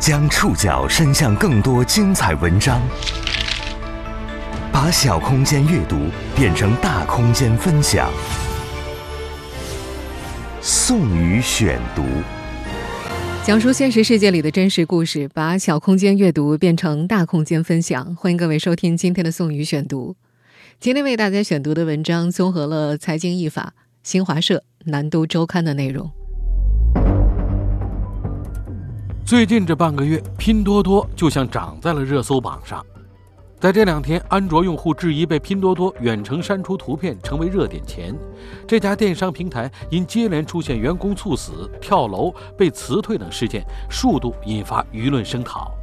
将触角伸向更多精彩文章，把小空间阅读变成大空间分享。宋宇选读，讲述现实世界里的真实故事，把小空间阅读变成大空间分享。欢迎各位收听今天的宋宇选读。今天为大家选读的文章综合了财经译法、新华社、南都周刊的内容。最近这半个月，拼多多就像长在了热搜榜上。在这两天，安卓用户质疑被拼多多远程删除图片成为热点前，这家电商平台因接连出现员工猝死、跳楼、被辞退等事件，数度引发舆论声讨。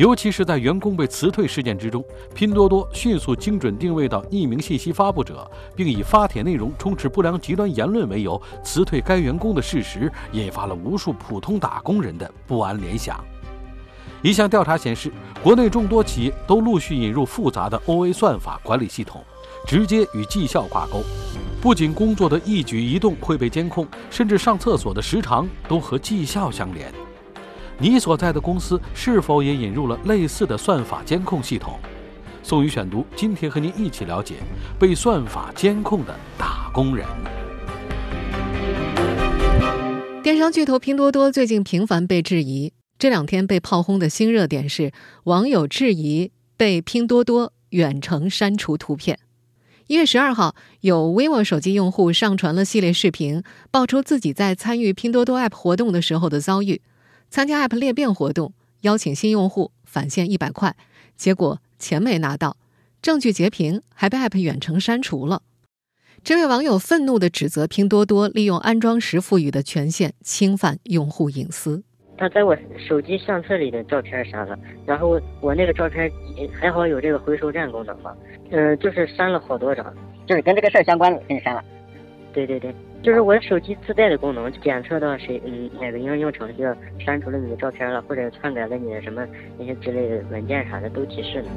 尤其是在员工被辞退事件之中，拼多多迅速精准定位到匿名信息发布者，并以发帖内容充斥不良极端言论为由辞退该员工的事实，引发了无数普通打工人的不安联想。一项调查显示，国内众多企业都陆续引入复杂的 OA 算法管理系统，直接与绩效挂钩，不仅工作的一举一动会被监控，甚至上厕所的时长都和绩效相连。你所在的公司是否也引入了类似的算法监控系统？宋宇选读，今天和您一起了解被算法监控的打工人。电商巨头拼多多最近频繁被质疑，这两天被炮轰的新热点是网友质疑被拼多多远程删除图片。一月十二号，有 vivo 手机用户上传了系列视频，爆出自己在参与拼多多 App 活动的时候的遭遇。参加 App 裂变活动，邀请新用户返现一百块，结果钱没拿到，证据截屏，还被 App 远程删除了。这位网友愤怒地指责拼多多利用安装时赋予的权限侵犯用户隐私。他在我手机相册里的照片删了，然后我那个照片还好有这个回收站功能嘛，嗯，就是删了好多张，就是跟这个事儿相关的给你删了。对对对。就是我手机自带的功能，检测到谁嗯哪个应用程序删除了你的照片了，或者篡改了你的什么那些之类的文件啥的，都提示呢。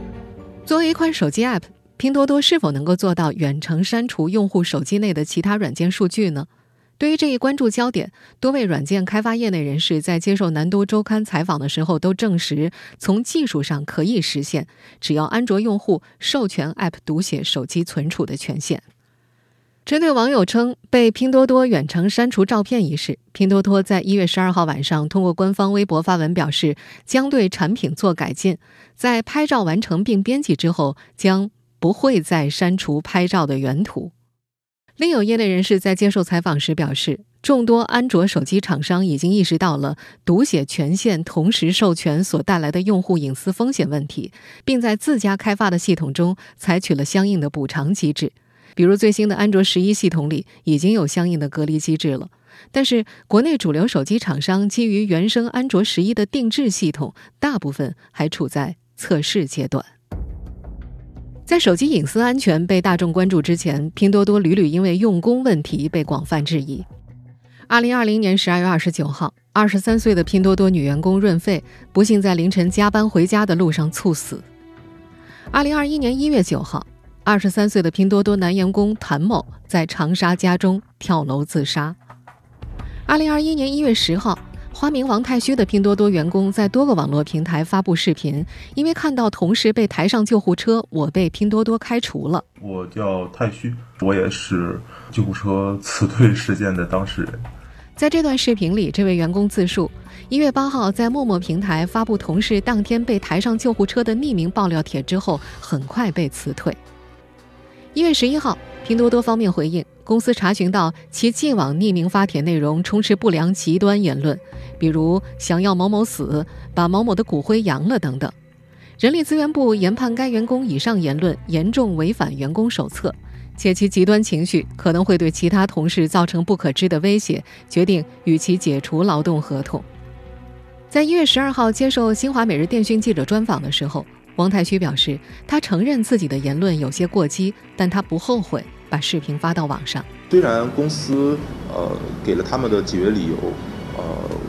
作为一款手机 App，拼多多是否能够做到远程删除用户手机内的其他软件数据呢？对于这一关注焦点，多位软件开发业内人士在接受南都周刊采访的时候都证实，从技术上可以实现，只要安卓用户授权 App 读写手机存储的权限。针对网友称被拼多多远程删除照片一事，拼多多在一月十二号晚上通过官方微博发文表示，将对产品做改进，在拍照完成并编辑之后，将不会再删除拍照的原图。另有业内人士在接受采访时表示，众多安卓手机厂商已经意识到了读写权限同时授权所带来的用户隐私风险问题，并在自家开发的系统中采取了相应的补偿机制。比如最新的安卓十一系统里已经有相应的隔离机制了，但是国内主流手机厂商基于原生安卓十一的定制系统，大部分还处在测试阶段。在手机隐私安全被大众关注之前，拼多多屡屡因为用工问题被广泛质疑。二零二零年十二月二十九号，二十三岁的拼多多女员工润肺不幸在凌晨加班回家的路上猝死。二零二一年一月九号。二十三岁的拼多多男员工谭某在长沙家中跳楼自杀。二零二一年一月十号，花名王太虚的拼多多员工在多个网络平台发布视频，因为看到同事被抬上救护车，我被拼多多开除了。我叫太虚，我也是救护车辞退事件的当事人。在这段视频里，这位员工自述：一月八号在陌陌平台发布同事当天被抬上救护车的匿名爆料帖之后，很快被辞退。一月十一号，拼多多方面回应，公司查询到其既往匿名发帖内容充斥不良极端言论，比如想要某某死、把某某的骨灰扬了等等。人力资源部研判该员工以上言论严重违反员工手册，且其极端情绪可能会对其他同事造成不可知的威胁，决定与其解除劳动合同。在一月十二号接受新华每日电讯记者专访的时候。王太虚表示，他承认自己的言论有些过激，但他不后悔把视频发到网上。虽然公司呃给了他们的解约理由，呃，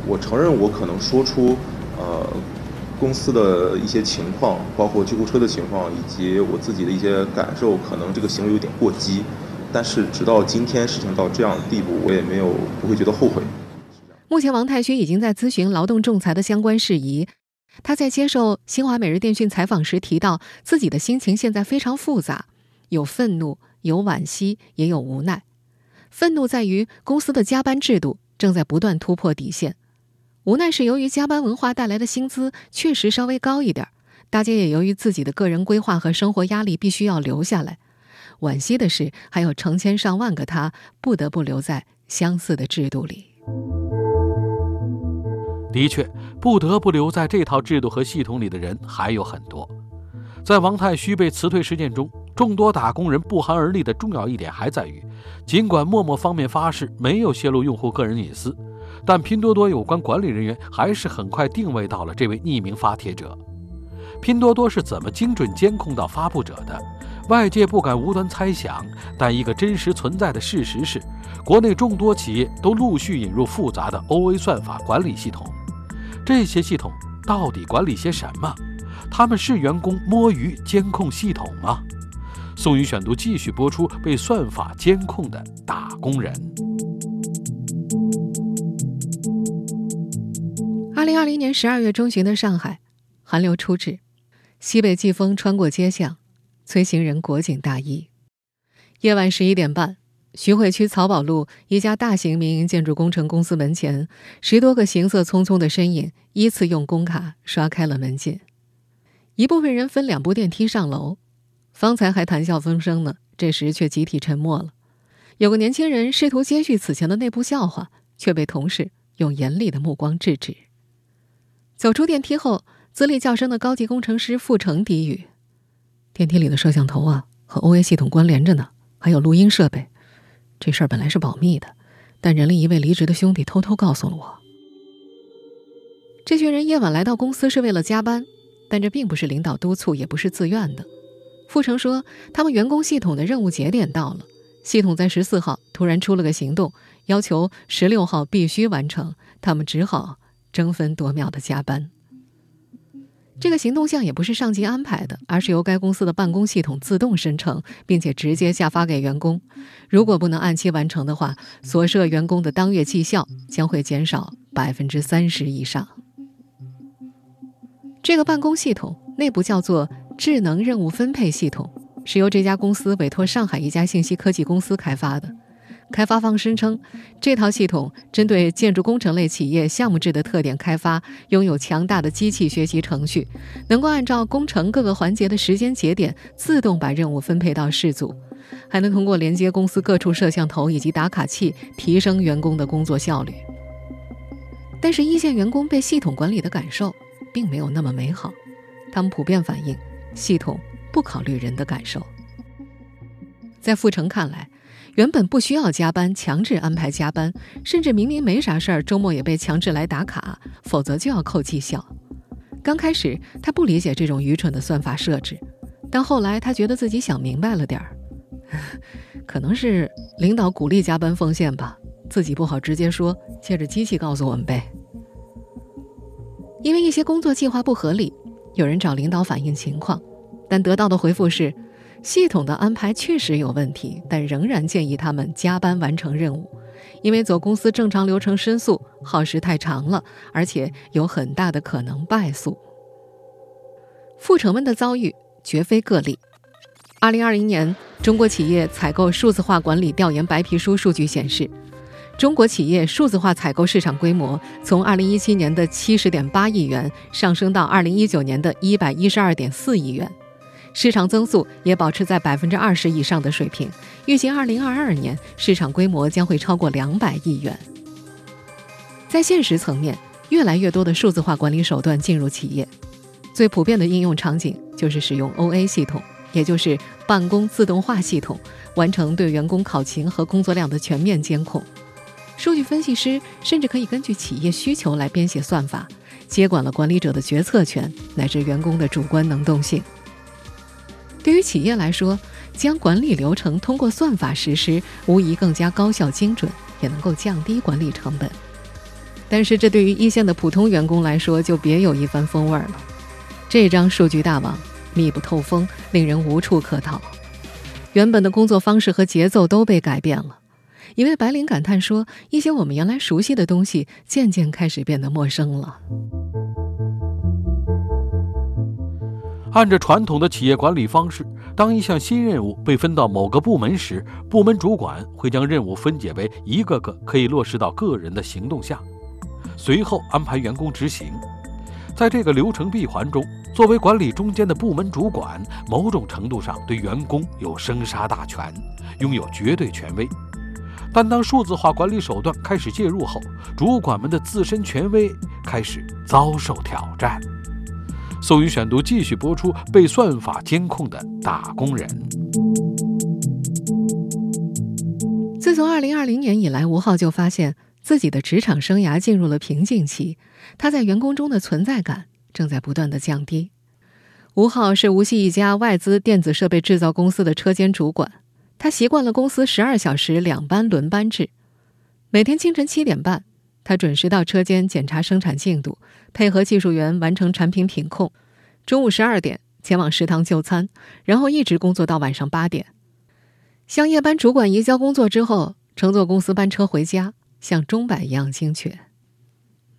我承认我可能说出呃公司的一些情况，包括救护车的情况，以及我自己的一些感受，可能这个行为有点过激。但是直到今天事情到这样的地步，我也没有不会觉得后悔。目前，王太虚已经在咨询劳动仲裁的相关事宜。他在接受新华每日电讯采访时提到，自己的心情现在非常复杂，有愤怒，有惋惜，也有无奈。愤怒在于公司的加班制度正在不断突破底线，无奈是由于加班文化带来的薪资确实稍微高一点，大家也由于自己的个人规划和生活压力必须要留下来。惋惜的是，还有成千上万个他不得不留在相似的制度里。的确，不得不留在这套制度和系统里的人还有很多。在王太虚被辞退事件中，众多打工人不寒而栗的重要一点还在于，尽管陌陌方面发誓没有泄露用户个人隐私，但拼多多有关管理人员还是很快定位到了这位匿名发帖者。拼多多是怎么精准监控到发布者的？外界不敢无端猜想，但一个真实存在的事实是，国内众多企业都陆续引入复杂的 OA 算法管理系统。这些系统到底管理些什么？他们是员工摸鱼监控系统吗？宋宇选读继续播出：被算法监控的打工人。二零二零年十二月中旬的上海，寒流初至，西北季风穿过街巷，催行人裹紧大衣。夜晚十一点半。徐汇区漕宝路一家大型民营建筑工程公司门前，十多个行色匆匆的身影依次用工卡刷开了门禁。一部分人分两部电梯上楼，方才还谈笑风生呢，这时却集体沉默了。有个年轻人试图接续此前的内部笑话，却被同事用严厉的目光制止。走出电梯后，资历较深的高级工程师傅成低语：“电梯里的摄像头啊，和 OA 系统关联着呢，还有录音设备。”这事儿本来是保密的，但人力一位离职的兄弟偷偷告诉了我。这群人夜晚来到公司是为了加班，但这并不是领导督促，也不是自愿的。傅成说，他们员工系统的任务节点到了，系统在十四号突然出了个行动，要求十六号必须完成，他们只好争分夺秒的加班。这个行动项也不是上级安排的，而是由该公司的办公系统自动生成，并且直接下发给员工。如果不能按期完成的话，所涉员工的当月绩效将会减少百分之三十以上。这个办公系统内部叫做智能任务分配系统，是由这家公司委托上海一家信息科技公司开发的。开发方声称，这套系统针对建筑工程类企业项目制的特点开发，拥有强大的机器学习程序，能够按照工程各个环节的时间节点自动把任务分配到事组，还能通过连接公司各处摄像头以及打卡器，提升员工的工作效率。但是，一线员工被系统管理的感受并没有那么美好，他们普遍反映系统不考虑人的感受。在傅成看来。原本不需要加班，强制安排加班，甚至明明没啥事儿，周末也被强制来打卡，否则就要扣绩效。刚开始他不理解这种愚蠢的算法设置，但后来他觉得自己想明白了点儿，可能是领导鼓励加班奉献吧，自己不好直接说，借着机器告诉我们呗。因为一些工作计划不合理，有人找领导反映情况，但得到的回复是。系统的安排确实有问题，但仍然建议他们加班完成任务，因为走公司正常流程申诉耗时太长了，而且有很大的可能败诉。傅成们的遭遇绝非个例。二零二零年中国企业采购数字化管理调研白皮书数据显示，中国企业数字化采购市场规模从二零一七年的七十点八亿元上升到二零一九年的一百一十二点四亿元。市场增速也保持在百分之二十以上的水平，预计二零二二年市场规模将会超过两百亿元。在现实层面，越来越多的数字化管理手段进入企业，最普遍的应用场景就是使用 OA 系统，也就是办公自动化系统，完成对员工考勤和工作量的全面监控。数据分析师甚至可以根据企业需求来编写算法，接管了管理者的决策权乃至员工的主观能动性。对于企业来说，将管理流程通过算法实施，无疑更加高效精准，也能够降低管理成本。但是，这对于一线的普通员工来说，就别有一番风味了。这张数据大网密不透风，令人无处可逃。原本的工作方式和节奏都被改变了。一位白领感叹说：“一些我们原来熟悉的东西，渐渐开始变得陌生了。”按照传统的企业管理方式，当一项新任务被分到某个部门时，部门主管会将任务分解为一个个可以落实到个人的行动下，随后安排员工执行。在这个流程闭环中，作为管理中间的部门主管，某种程度上对员工有生杀大权，拥有绝对权威。但当数字化管理手段开始介入后，主管们的自身权威开始遭受挑战。宋宇选读继续播出：被算法监控的打工人。自从2020年以来，吴浩就发现自己的职场生涯进入了瓶颈期，他在员工中的存在感正在不断的降低。吴浩是无锡一家外资电子设备制造公司的车间主管，他习惯了公司十二小时两班轮班制，每天清晨七点半。他准时到车间检查生产进度，配合技术员完成产品品控。中午十二点前往食堂就餐，然后一直工作到晚上八点。向夜班主管移交工作之后，乘坐公司班车回家，像钟摆一样精确。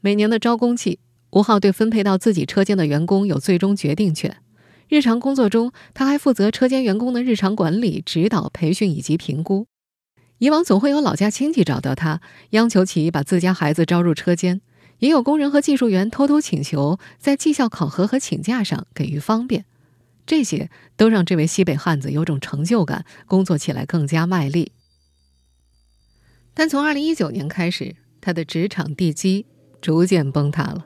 每年的招工季，吴浩对分配到自己车间的员工有最终决定权。日常工作中，他还负责车间员工的日常管理、指导、培训以及评估。以往总会有老家亲戚找到他，央求其把自家孩子招入车间；也有工人和技术员偷偷请求在绩效考核和请假上给予方便。这些都让这位西北汉子有种成就感，工作起来更加卖力。但从2019年开始，他的职场地基逐渐崩塌了。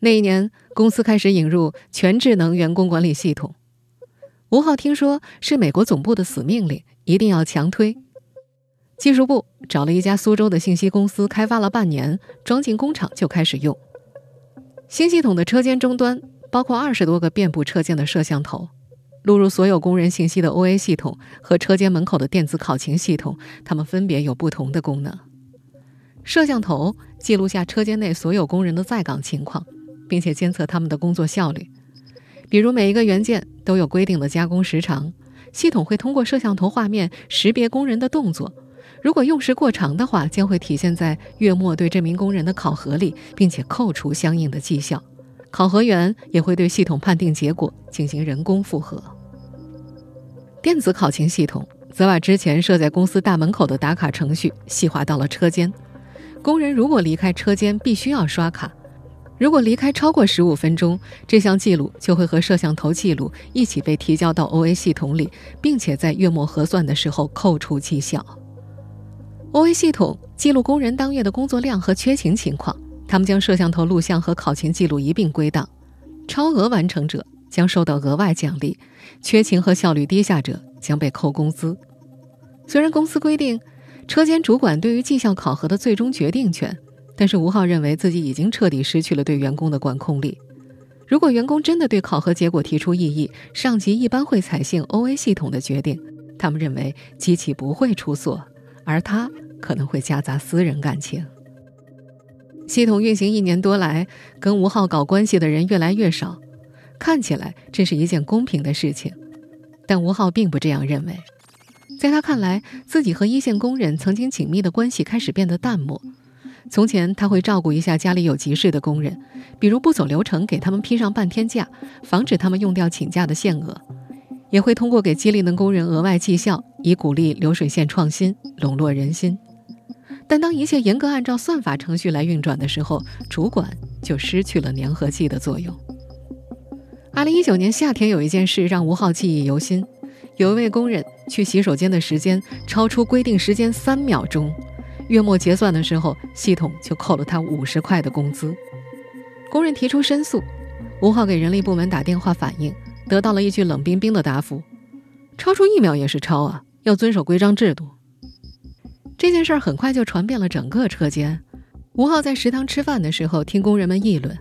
那一年，公司开始引入全智能员工管理系统。吴浩听说是美国总部的死命令，一定要强推。技术部找了一家苏州的信息公司，开发了半年，装进工厂就开始用。新系统的车间终端包括二十多个遍布车间的摄像头，录入所有工人信息的 OA 系统和车间门口的电子考勤系统，它们分别有不同的功能。摄像头记录下车间内所有工人的在岗情况，并且监测他们的工作效率。比如每一个元件都有规定的加工时长，系统会通过摄像头画面识别工人的动作。如果用时过长的话，将会体现在月末对这名工人的考核里，并且扣除相应的绩效。考核员也会对系统判定结果进行人工复核。电子考勤系统则把之前设在公司大门口的打卡程序细化到了车间。工人如果离开车间，必须要刷卡。如果离开超过十五分钟，这项记录就会和摄像头记录一起被提交到 OA 系统里，并且在月末核算的时候扣除绩效。OA 系统记录工人当月的工作量和缺勤情况，他们将摄像头录像和考勤记录一并归档。超额完成者将受到额外奖励，缺勤和效率低下者将被扣工资。虽然公司规定车间主管对于绩效考核的最终决定权，但是吴浩认为自己已经彻底失去了对员工的管控力。如果员工真的对考核结果提出异议，上级一般会采信 OA 系统的决定。他们认为机器不会出错，而他。可能会夹杂私人感情。系统运行一年多来，跟吴浩搞关系的人越来越少，看起来这是一件公平的事情。但吴浩并不这样认为，在他看来，自己和一线工人曾经紧密的关系开始变得淡漠。从前他会照顾一下家里有急事的工人，比如不走流程给他们批上半天假，防止他们用掉请假的限额。也会通过给机灵的工人额外绩效，以鼓励流水线创新，笼络人心。但当一切严格按照算法程序来运转的时候，主管就失去了粘合剂的作用。二零一九年夏天，有一件事让吴浩记忆犹新：有一位工人去洗手间的时间超出规定时间三秒钟，月末结算的时候，系统就扣了他五十块的工资。工人提出申诉，吴浩给人力部门打电话反映。得到了一句冷冰冰的答复：“超出一秒也是超啊，要遵守规章制度。”这件事儿很快就传遍了整个车间。吴浩在食堂吃饭的时候，听工人们议论：“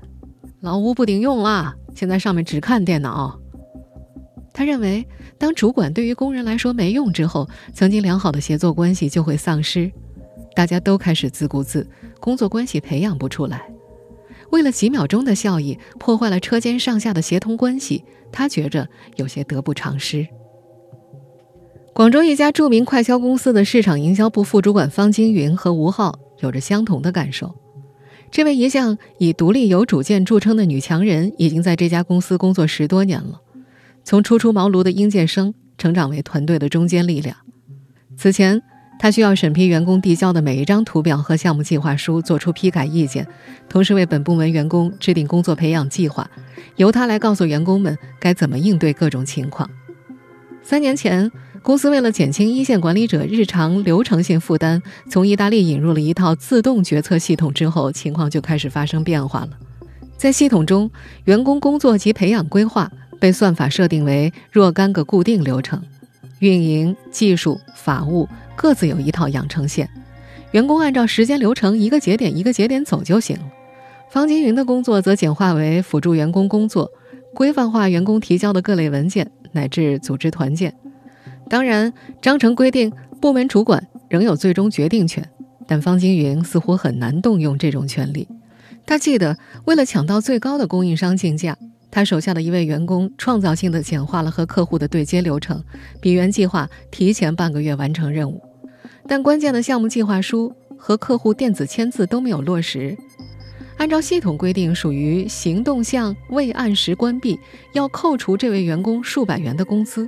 老吴不顶用了，现在上面只看电脑。”他认为，当主管对于工人来说没用之后，曾经良好的协作关系就会丧失，大家都开始自顾自，工作关系培养不出来。为了几秒钟的效益，破坏了车间上下的协同关系，他觉着有些得不偿失。广州一家著名快销公司的市场营销部副主管方金云和吴浩有着相同的感受。这位一向以独立有主见著称的女强人，已经在这家公司工作十多年了，从初出茅庐的应届生成长为团队的中坚力量。此前，她需要审批员工递交的每一张图表和项目计划书，做出批改意见，同时为本部门员工制定工作培养计划，由她来告诉员工们该怎么应对各种情况。三年前。公司为了减轻一线管理者日常流程性负担，从意大利引入了一套自动决策系统之后，情况就开始发生变化了。在系统中，员工工作及培养规划被算法设定为若干个固定流程，运营、技术、法务各自有一套养成线，员工按照时间流程一个节点一个节点走就行了。方金云的工作则简化为辅助员工工作，规范化员工提交的各类文件，乃至组织团建。当然，章程规定部门主管仍有最终决定权，但方金云似乎很难动用这种权利。他记得，为了抢到最高的供应商竞价，他手下的一位员工创造性的简化了和客户的对接流程，比原计划提前半个月完成任务。但关键的项目计划书和客户电子签字都没有落实。按照系统规定，属于行动项未按时关闭，要扣除这位员工数百元的工资。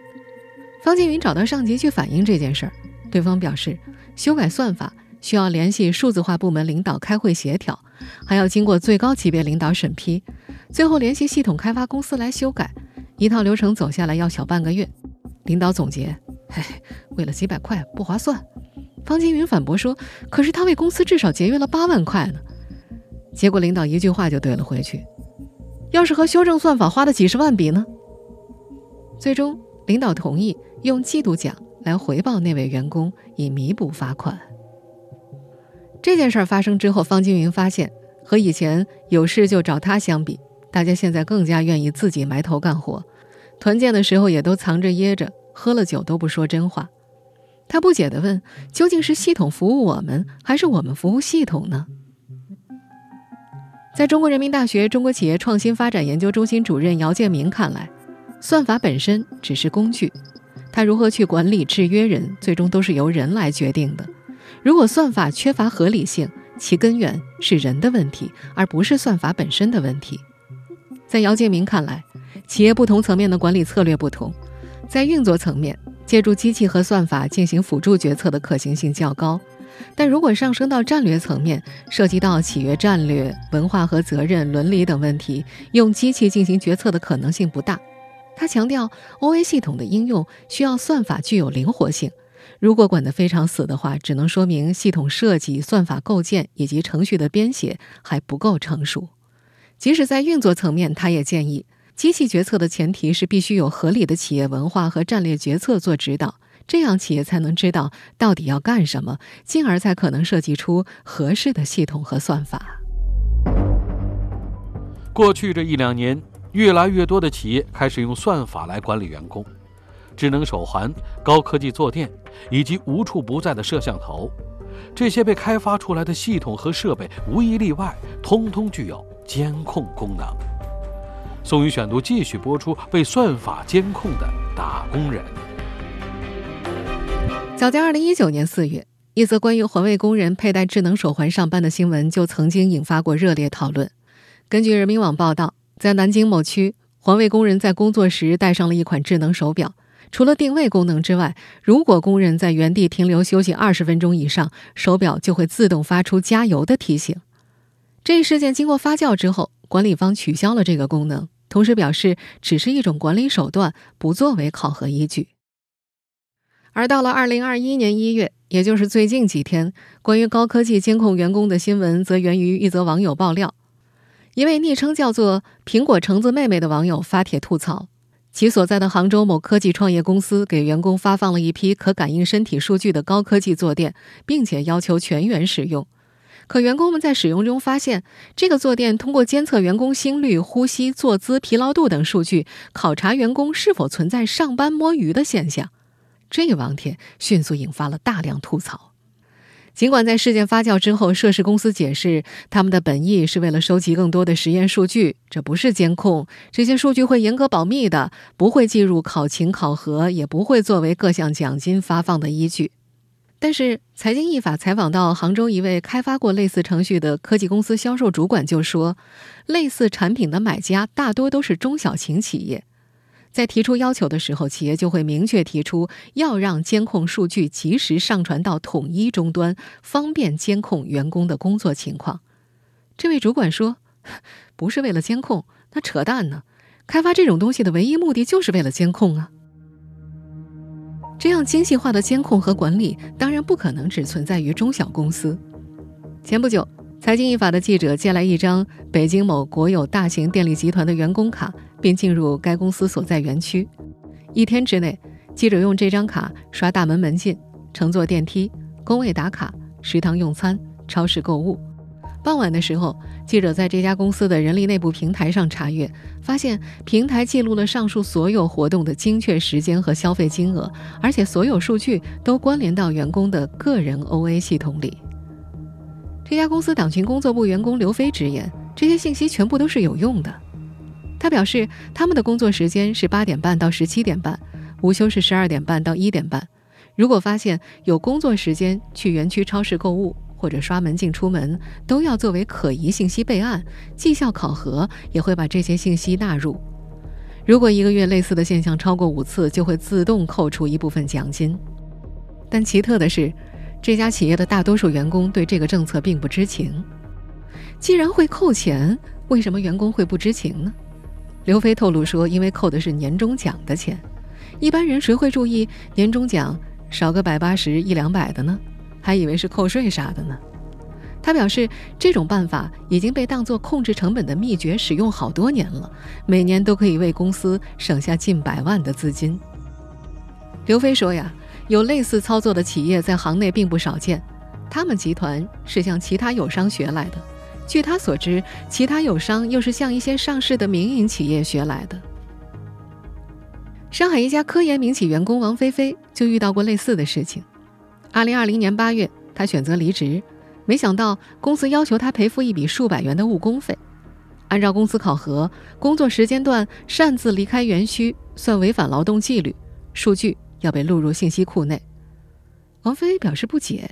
方金云找到上级去反映这件事儿，对方表示，修改算法需要联系数字化部门领导开会协调，还要经过最高级别领导审批，最后联系系统开发公司来修改，一套流程走下来要小半个月。领导总结：“嘿，为了几百块不划算。”方金云反驳说：“可是他为公司至少节约了八万块呢。”结果领导一句话就怼了回去：“要是和修正算法花的几十万比呢？”最终。领导同意用季度奖来回报那位员工，以弥补罚款。这件事儿发生之后，方金云发现和以前有事就找他相比，大家现在更加愿意自己埋头干活，团建的时候也都藏着掖着，喝了酒都不说真话。他不解地问：“究竟是系统服务我们，还是我们服务系统呢？”在中国人民大学中国企业创新发展研究中心主任姚建明看来。算法本身只是工具，它如何去管理、制约人，最终都是由人来决定的。如果算法缺乏合理性，其根源是人的问题，而不是算法本身的问题。在姚建明看来，企业不同层面的管理策略不同，在运作层面，借助机器和算法进行辅助决策的可行性较高；但如果上升到战略层面，涉及到企业战略、文化和责任、伦理等问题，用机器进行决策的可能性不大。他强调，OA 系统的应用需要算法具有灵活性。如果管得非常死的话，只能说明系统设计、算法构建以及程序的编写还不够成熟。即使在运作层面，他也建议，机器决策的前提是必须有合理的企业文化和战略决策做指导，这样企业才能知道到底要干什么，进而才可能设计出合适的系统和算法。过去这一两年。越来越多的企业开始用算法来管理员工，智能手环、高科技坐垫以及无处不在的摄像头，这些被开发出来的系统和设备无一例外，通通具有监控功能。宋宇选读继续播出：被算法监控的打工人。早在二零一九年四月，一则关于环卫工人佩戴智能手环上班的新闻就曾经引发过热烈讨论。根据人民网报道。在南京某区，环卫工人在工作时戴上了一款智能手表。除了定位功能之外，如果工人在原地停留休息二十分钟以上，手表就会自动发出加油的提醒。这一事件经过发酵之后，管理方取消了这个功能，同时表示只是一种管理手段，不作为考核依据。而到了二零二一年一月，也就是最近几天，关于高科技监控员工的新闻，则源于一则网友爆料。一位昵称叫做“苹果橙子妹妹”的网友发帖吐槽，其所在的杭州某科技创业公司给员工发放了一批可感应身体数据的高科技坐垫，并且要求全员使用。可员工们在使用中发现，这个坐垫通过监测员工心率、呼吸、坐姿、疲劳度等数据，考察员工是否存在上班摸鱼的现象。这一网帖迅速引发了大量吐槽。尽管在事件发酵之后，涉事公司解释他们的本意是为了收集更多的实验数据，这不是监控，这些数据会严格保密的，不会计入考勤考核，也不会作为各项奖金发放的依据。但是，财经一法采访到杭州一位开发过类似程序的科技公司销售主管就说，类似产品的买家大多都是中小型企业。在提出要求的时候，企业就会明确提出要让监控数据及时上传到统一终端，方便监控员工的工作情况。这位主管说：“不是为了监控，那扯淡呢！开发这种东西的唯一目的就是为了监控啊！这样精细化的监控和管理，当然不可能只存在于中小公司。前不久。”财经一法的记者借来一张北京某国有大型电力集团的员工卡，并进入该公司所在园区。一天之内，记者用这张卡刷大门门禁、乘坐电梯、工位打卡、食堂用餐、超市购物。傍晚的时候，记者在这家公司的人力内部平台上查阅，发现平台记录了上述所有活动的精确时间和消费金额，而且所有数据都关联到员工的个人 OA 系统里。这家公司党群工作部员工刘飞直言，这些信息全部都是有用的。他表示，他们的工作时间是八点半到十七点半，午休是十二点半到一点半。如果发现有工作时间去园区超市购物或者刷门禁出门，都要作为可疑信息备案。绩效考核也会把这些信息纳入。如果一个月类似的现象超过五次，就会自动扣除一部分奖金。但奇特的是。这家企业的大多数员工对这个政策并不知情。既然会扣钱，为什么员工会不知情呢？刘飞透露说，因为扣的是年终奖的钱，一般人谁会注意年终奖少个百八十一两百的呢？还以为是扣税啥的呢。他表示，这种办法已经被当作控制成本的秘诀使用好多年了，每年都可以为公司省下近百万的资金。刘飞说呀。有类似操作的企业在行内并不少见，他们集团是向其他友商学来的。据他所知，其他友商又是向一些上市的民营企业学来的。上海一家科研民企员工王菲菲就遇到过类似的事情。二零二零年八月，她选择离职，没想到公司要求她赔付一笔数百元的误工费。按照公司考核，工作时间段擅自离开园区算违反劳动纪律，数据。要被录入信息库内，王菲表示不解。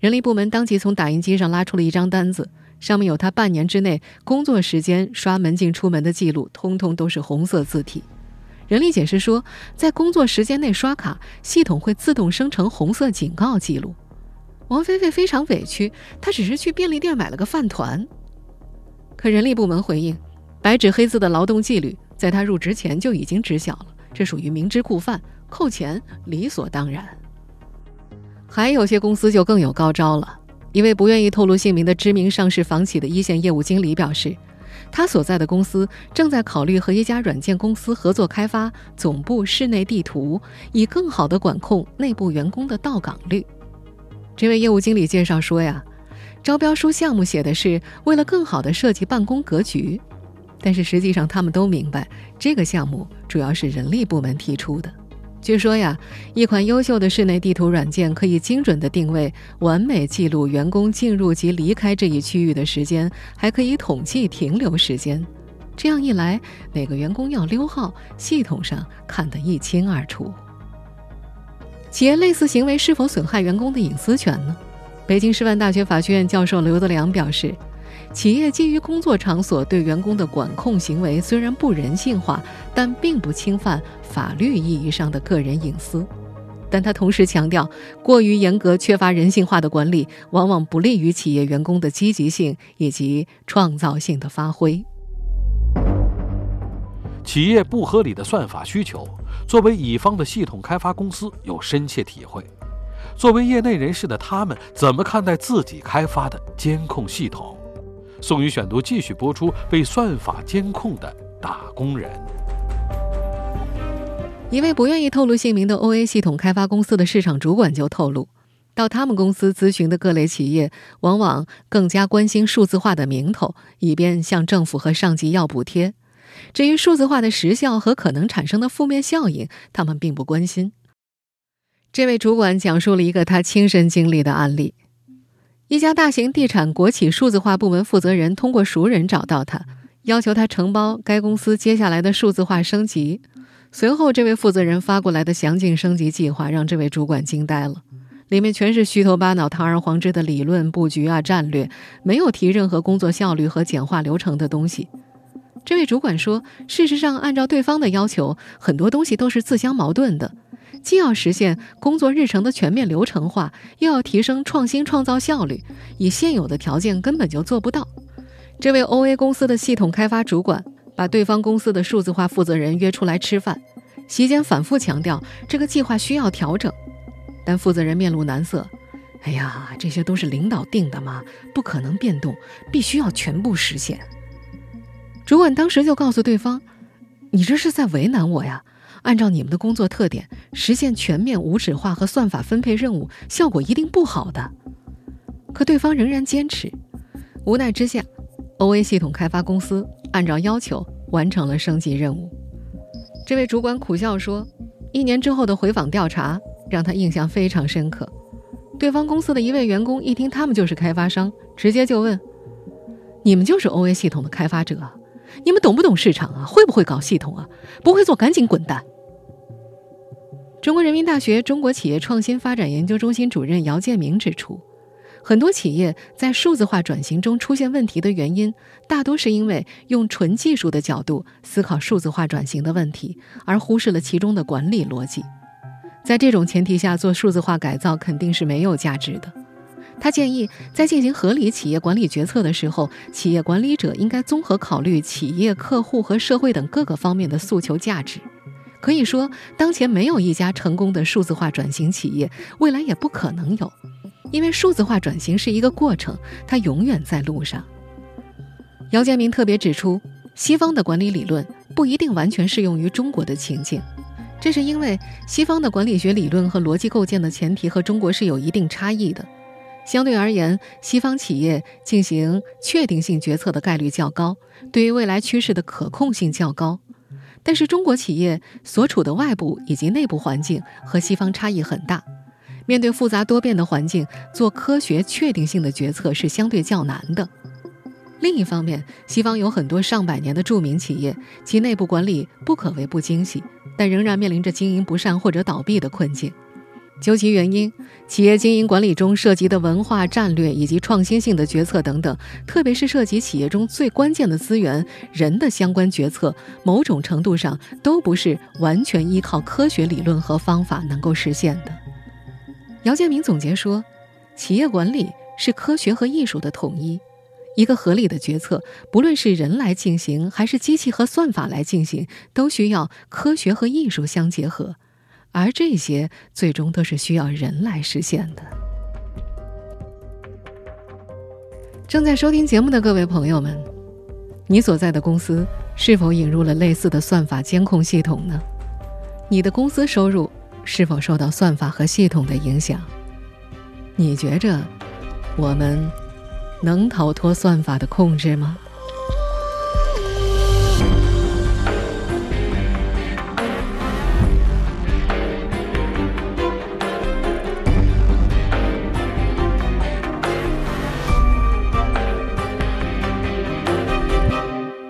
人力部门当即从打印机上拉出了一张单子，上面有他半年之内工作时间刷门禁出门的记录，通通都是红色字体。人力解释说，在工作时间内刷卡，系统会自动生成红色警告记录。王菲菲非常委屈，她只是去便利店买了个饭团。可人力部门回应，白纸黑字的劳动纪律，在他入职前就已经知晓了，这属于明知故犯。扣钱理所当然。还有些公司就更有高招了。一位不愿意透露姓名的知名上市房企的一线业务经理表示，他所在的公司正在考虑和一家软件公司合作开发总部室内地图，以更好的管控内部员工的到岗率。这位业务经理介绍说：“呀，招标书项目写的是为了更好的设计办公格局，但是实际上他们都明白，这个项目主要是人力部门提出的。”据说呀，一款优秀的室内地图软件可以精准的定位、完美记录员工进入及离开这一区域的时间，还可以统计停留时间。这样一来，哪个员工要溜号，系统上看得一清二楚。企业类似行为是否损害员工的隐私权呢？北京师范大学法学院教授刘德良表示。企业基于工作场所对员工的管控行为虽然不人性化，但并不侵犯法律意义上的个人隐私。但他同时强调，过于严格、缺乏人性化的管理，往往不利于企业员工的积极性以及创造性的发挥。企业不合理的算法需求，作为乙方的系统开发公司有深切体会。作为业内人士的他们，怎么看待自己开发的监控系统？宋宇选读继续播出。被算法监控的打工人，一位不愿意透露姓名的 OA 系统开发公司的市场主管就透露，到他们公司咨询的各类企业，往往更加关心数字化的名头，以便向政府和上级要补贴。至于数字化的时效和可能产生的负面效应，他们并不关心。这位主管讲述了一个他亲身经历的案例。一家大型地产国企数字化部门负责人通过熟人找到他，要求他承包该公司接下来的数字化升级。随后，这位负责人发过来的详尽升级计划让这位主管惊呆了，里面全是虚头巴脑、堂而皇之的理论布局啊、战略，没有提任何工作效率和简化流程的东西。这位主管说：“事实上，按照对方的要求，很多东西都是自相矛盾的，既要实现工作日程的全面流程化，又要提升创新创造效率，以现有的条件根本就做不到。”这位 OA 公司的系统开发主管。把对方公司的数字化负责人约出来吃饭，席间反复强调这个计划需要调整，但负责人面露难色。哎呀，这些都是领导定的嘛，不可能变动，必须要全部实现。主管当时就告诉对方：“你这是在为难我呀！按照你们的工作特点，实现全面无纸化和算法分配任务，效果一定不好的。”可对方仍然坚持，无奈之下。OA 系统开发公司按照要求完成了升级任务。这位主管苦笑说：“一年之后的回访调查让他印象非常深刻。对方公司的一位员工一听他们就是开发商，直接就问：‘你们就是 OA 系统的开发者？你们懂不懂市场啊？会不会搞系统啊？不会做赶紧滚蛋！’”中国人民大学中国企业创新发展研究中心主任姚建明指出。很多企业在数字化转型中出现问题的原因，大多是因为用纯技术的角度思考数字化转型的问题，而忽视了其中的管理逻辑。在这种前提下做数字化改造肯定是没有价值的。他建议，在进行合理企业管理决策的时候，企业管理者应该综合考虑企业、客户和社会等各个方面的诉求价值。可以说，当前没有一家成功的数字化转型企业，未来也不可能有。因为数字化转型是一个过程，它永远在路上。姚建明特别指出，西方的管理理论不一定完全适用于中国的情境，这是因为西方的管理学理论和逻辑构建的前提和中国是有一定差异的。相对而言，西方企业进行确定性决策的概率较高，对于未来趋势的可控性较高。但是中国企业所处的外部以及内部环境和西方差异很大。面对复杂多变的环境，做科学确定性的决策是相对较难的。另一方面，西方有很多上百年的著名企业，其内部管理不可谓不精细，但仍然面临着经营不善或者倒闭的困境。究其原因，企业经营管理中涉及的文化战略以及创新性的决策等等，特别是涉及企业中最关键的资源人的相关决策，某种程度上都不是完全依靠科学理论和方法能够实现的。姚建明总结说：“企业管理是科学和艺术的统一。一个合理的决策，不论是人来进行，还是机器和算法来进行，都需要科学和艺术相结合。而这些最终都是需要人来实现的。”正在收听节目的各位朋友们，你所在的公司是否引入了类似的算法监控系统呢？你的公司收入？是否受到算法和系统的影响？你觉着我们能逃脱算法的控制吗？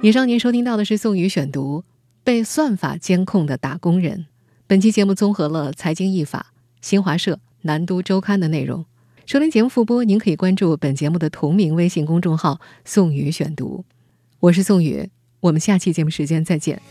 以上您收听到的是宋宇选读《被算法监控的打工人》。本期节目综合了财经译法、新华社、南都周刊的内容。收听节目复播，您可以关注本节目的同名微信公众号“宋宇选读”。我是宋宇，我们下期节目时间再见。